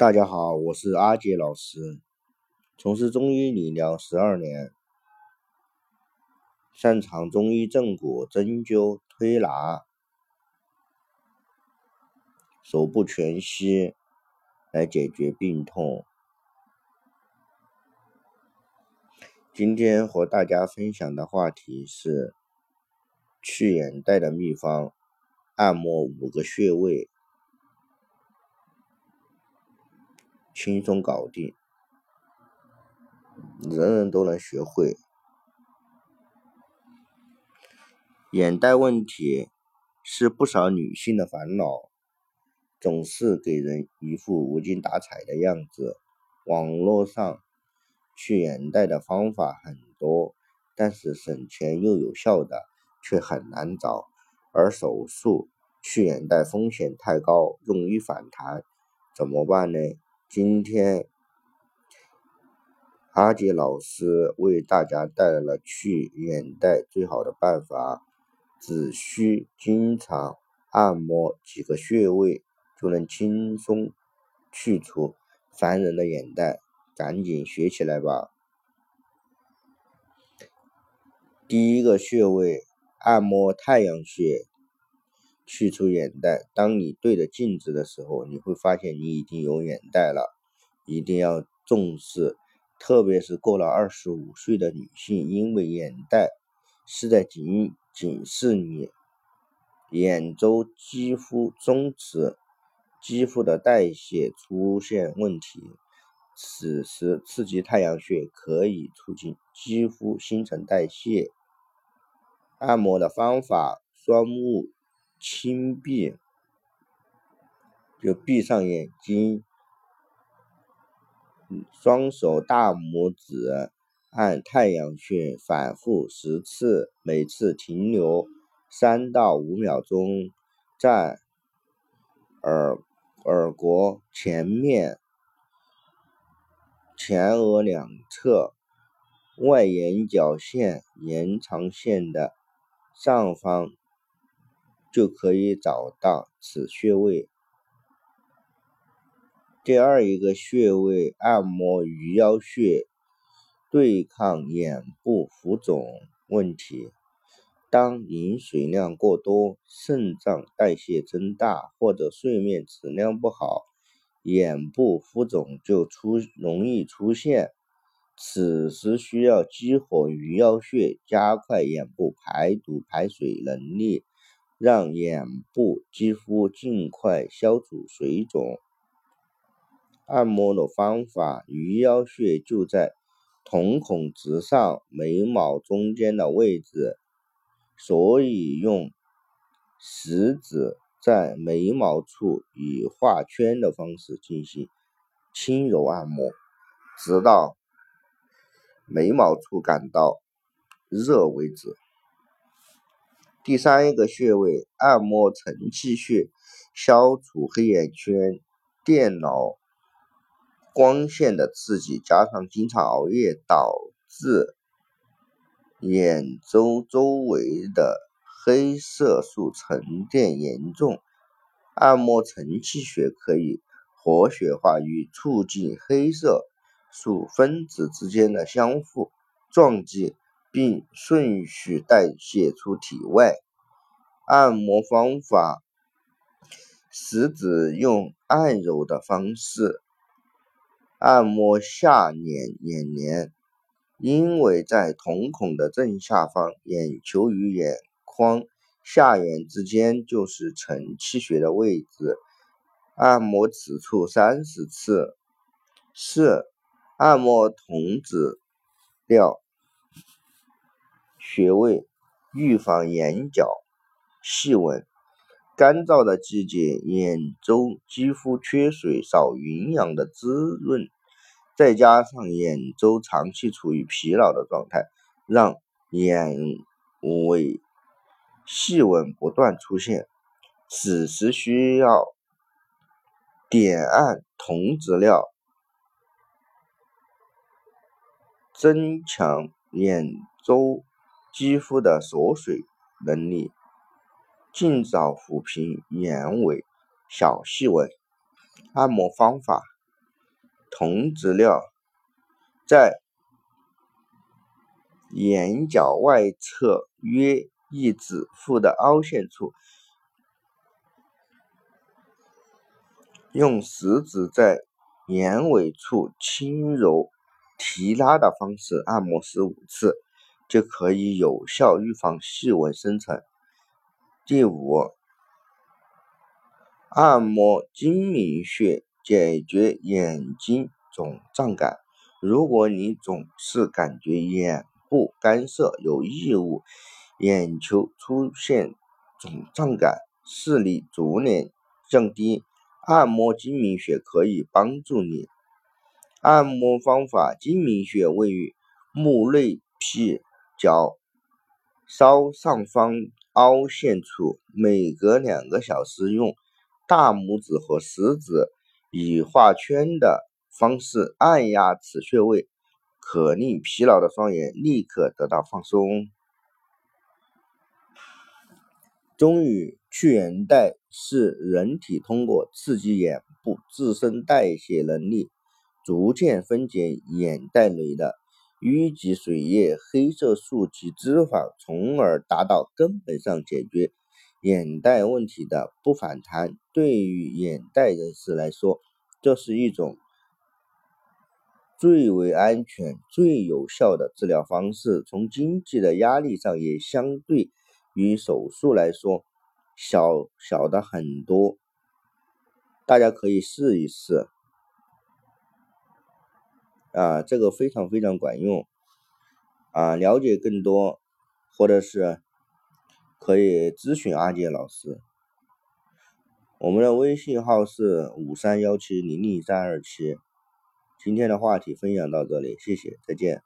大家好，我是阿杰老师，从事中医理疗十二年，擅长中医正骨、针灸、推拿、手部全息来解决病痛。今天和大家分享的话题是去眼袋的秘方，按摩五个穴位。轻松搞定，人人都能学会。眼袋问题是不少女性的烦恼，总是给人一副无精打采的样子。网络上去眼袋的方法很多，但是省钱又有效的却很难找，而手术去眼袋风险太高，容易反弹，怎么办呢？今天，阿杰老师为大家带来了去眼袋最好的办法，只需经常按摩几个穴位，就能轻松去除烦人的眼袋。赶紧学起来吧！第一个穴位，按摩太阳穴。去除眼袋，当你对着镜子的时候，你会发现你已经有眼袋了，一定要重视，特别是过了二十五岁的女性，因为眼袋是在警警示你眼周肌肤松弛，肌肤的代谢出现问题，此时刺激太阳穴可以促进肌肤新陈代谢。按摩的方法，双目。轻闭，就闭上眼睛，双手大拇指按太阳穴反复十次，每次停留三到五秒钟，在耳耳廓前面、前额两侧、外眼角线延长线的上方。就可以找到此穴位。第二一个穴位，按摩鱼腰穴，对抗眼部浮肿问题。当饮水量过多、肾脏代谢增大或者睡眠质量不好，眼部浮肿就出容易出现。此时需要激活鱼腰穴，加快眼部排毒排水能力。让眼部肌肤尽快消除水肿。按摩的方法，鱼腰穴就在瞳孔直上、眉毛中间的位置，所以用食指在眉毛处以画圈的方式进行轻柔按摩，直到眉毛处感到热为止。第三一个穴位，按摩承泣穴，消除黑眼圈。电脑光线的刺激，加上经常熬夜，导致眼周周围的黑色素沉淀严重。按摩承泣穴可以活血化瘀，促进黑色素分子之间的相互撞击。并顺序代谢出体外。按摩方法：食指用按揉的方式按摩下眼眼帘，因为在瞳孔的正下方，眼球与眼眶下眼之间就是承泣穴的位置。按摩此处三十次。四、按摩瞳子髎。穴位预防眼角细纹。干燥的季节，眼周肌肤缺水、少营养的滋润，再加上眼周长期处于疲劳的状态，让眼尾细纹不断出现。此时需要点按瞳子髎，增强眼周。肌肤的锁水能力，尽早抚平眼尾小细纹。按摩方法：同质料，在眼角外侧约一指腹的凹陷处，用食指在眼尾处轻柔提拉的方式按摩十五次，就可以有效预防细纹生成。第五，按摩睛明穴。解决眼睛肿胀感。如果你总是感觉眼部干涩、有异物，眼球出现肿胀感，视力逐年降低，按摩睛明穴可以帮助你。按摩方法：睛明穴位于目内睯脚稍上方凹陷处，每隔两个小时用大拇指和食指。以画圈的方式按压此穴位，可令疲劳的双眼立刻得到放松。中医去眼袋是人体通过刺激眼部自身代谢能力，逐渐分解眼袋里的淤积水液、黑色素及脂肪，从而达到根本上解决。眼袋问题的不反弹，对于眼袋人士来说，这是一种最为安全、最有效的治疗方式。从经济的压力上，也相对于手术来说小小的很多。大家可以试一试，啊，这个非常非常管用。啊，了解更多，或者是。可以咨询阿杰老师，我们的微信号是五三幺七零零三二七。今天的话题分享到这里，谢谢，再见。